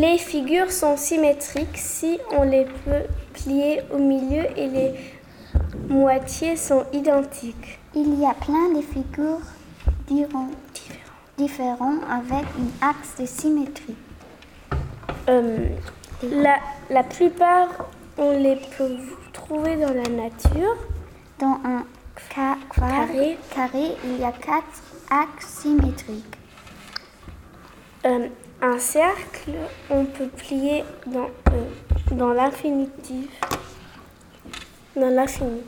Les figures sont symétriques si on les peut plier au milieu et les moitiés sont identiques. Il y a plein de figures différentes avec un axe de symétrie. Euh, la, la plupart, on les peut trouver dans la nature. Dans un ca- Carré. carré, il y a quatre axes symétriques. Euh, un cercle, on peut plier dans, euh, dans l'infinitif. Dans l'infini.